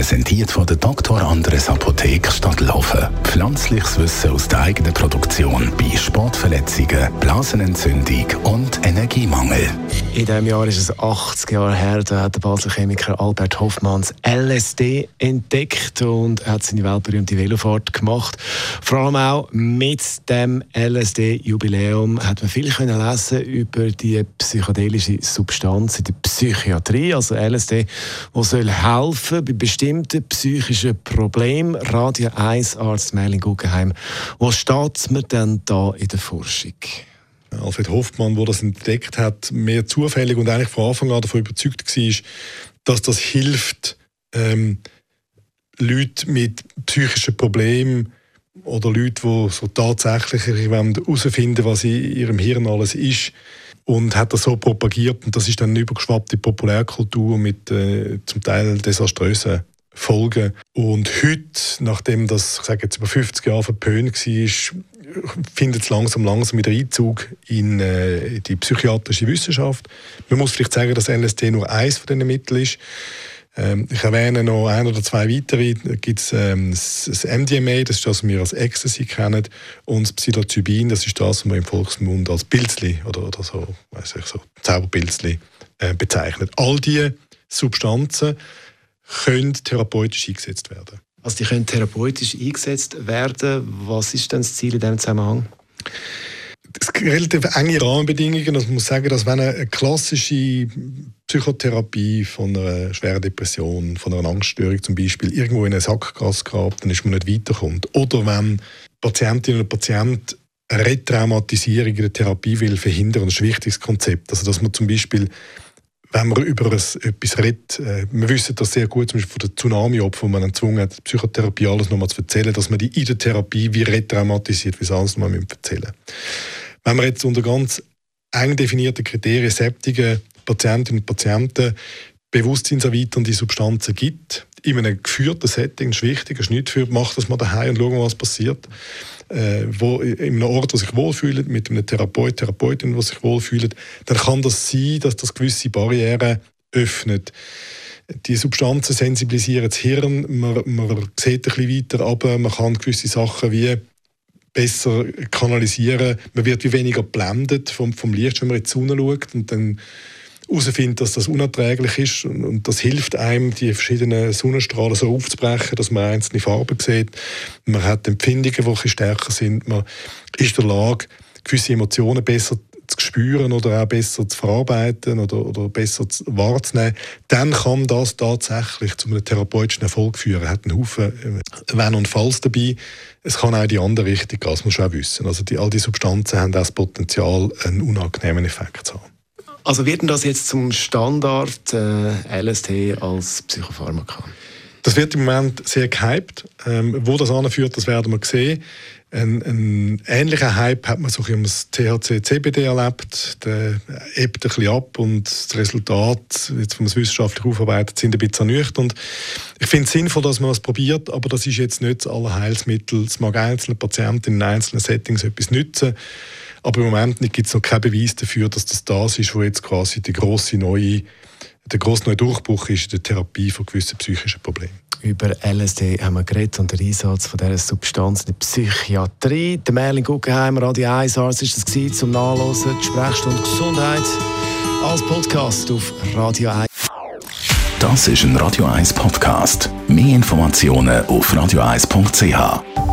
präsentiert von der Dr. Andres Apotheke Stadtlaufen. Pflanzliches Wissen aus der eigenen Produktion bei Sportverletzungen, Blasenentzündung und Energiemangel. In diesem Jahr ist es 80 Jahre her, da hat der Basler Chemiker Albert Hoffmanns LSD entdeckt und hat seine weltberühmte Velofahrt gemacht. Vor allem auch mit dem LSD-Jubiläum hat man viel können lesen über die psychedelische Substanz in der Psychiatrie, also LSD, die soll helfen bei bestimmten psychischen Problemen. Radio 1 Arzt Merlin Guggenheim. Wo steht man denn da in der Forschung? Alfred Hoffmann, der das entdeckt hat, mehr zufällig und eigentlich von Anfang an davon überzeugt war, dass das hilft, ähm, Leute mit psychischen Problemen oder Leute, die so tatsächlich herausfinden was in ihrem Hirn alles ist, und hat das so propagiert und das ist dann übergeschwappt in die Populärkultur mit äh, zum Teil desaströsen Folgen. Und heute, nachdem das, ich sage jetzt über 50 Jahre verpönt war, findet es langsam, langsam wieder Einzug in äh, die psychiatrische Wissenschaft. Man muss vielleicht sagen, dass LSD nur eins von diesen Mitteln ist. Ähm, ich erwähne noch ein oder zwei weitere. Da gibt es ähm, das MDMA, das ist das, was wir als Ecstasy kennen, und das Psilocybin, das ist das, was man im Volksmund als Pilzli oder, oder so, weiß ich, so Zauberpilzli äh, bezeichnet. All diese Substanzen können therapeutisch eingesetzt werden. Also die können therapeutisch eingesetzt werden. Was ist denn das Ziel in diesem Zusammenhang? Es gibt relativ enge Rahmenbedingungen. Also man muss sagen, dass wenn eine klassische Psychotherapie von einer schweren Depression, von einer Angststörung zum Beispiel irgendwo in eine Sackgasse grabt, dann ist man nicht weiterkommt. Oder wenn Patientinnen und Patienten eine Retraumatisierung in der Therapie will verhindern, das ist ein wichtiges Konzept. Also dass man zum Beispiel wenn man über etwas redet, äh, wir wissen das sehr gut, zum Beispiel von der Tsunami-Opfer, wo man gezwungen hat, Psychotherapie alles nochmal zu erzählen, dass man die in der Therapie wie retraumatisiert, wie sie alles nochmal erzählen Wenn man jetzt unter ganz eng definierten Kriterien säptige Patientinnen und Patienten bewusstseinserweiternde Substanzen gibt, in einem geführten Setting, ist wichtig, ist nicht für, macht das mal daheim und schauen, was passiert äh, wo, in einem Ort, wo sich wohlfühlt, mit einem Therapeut, Therapeutin, die sich wohlfühlt, dann kann das sein, dass das gewisse Barrieren öffnet. Die Substanzen sensibilisieren das Hirn, man, man sieht ein bisschen weiter aber man kann gewisse Sachen wie besser kanalisieren, man wird wie weniger blendet vom, vom Licht, wenn man in die Sonne schaut und dann herausfindet, dass das unerträglich ist. Und, und, das hilft einem, die verschiedenen Sonnenstrahlen so aufzubrechen, dass man einzelne Farben sieht. Man hat Empfindungen, die stärker sind. Man ist in der Lage, gewisse Emotionen besser zu spüren oder auch besser zu verarbeiten oder, oder besser zu, wahrzunehmen, dann kann das tatsächlich zu einem therapeutischen Erfolg führen. Es hat einen Haufen äh, Wenn und Falls dabei. Es kann auch in die andere Richtung gehen, das muss man auch wissen. Also die, all die Substanzen haben das Potenzial, einen unangenehmen Effekt zu haben. Also wird denn das jetzt zum Standard äh, LSD als Psychopharmaka? Das wird im Moment sehr gehypt. Ähm, wo das anführt, das werden wir sehen. Ein, ein ähnlicher Hype hat man so um das THC-CBD erlebt. Der ebbt ein bisschen ab und das Resultat, jetzt es wissenschaftlich aufarbeitet, sind ein bisschen ernüchternd. Ich finde es sinnvoll, dass man das probiert, aber das ist jetzt nicht das Allerheilsmittel. Es mag einzelne Patienten in einzelnen Settings etwas nützen. Aber im Moment gibt es noch keinen Beweis dafür, dass das das ist, wo jetzt quasi die grosse neue, der grosse neue Durchbruch ist in der Therapie von gewissen psychischen Problemen. Über LSD haben wir geredet und den Einsatz von dieser Substanz in der Psychiatrie. Der Merlin Guggenheim, Radio 1 Arzt, ist das gewesen, zum Nachlesen, die Sprechstunde Gesundheit als Podcast auf Radio 1. Das ist ein Radio 1 Podcast. Mehr Informationen auf radio1.ch.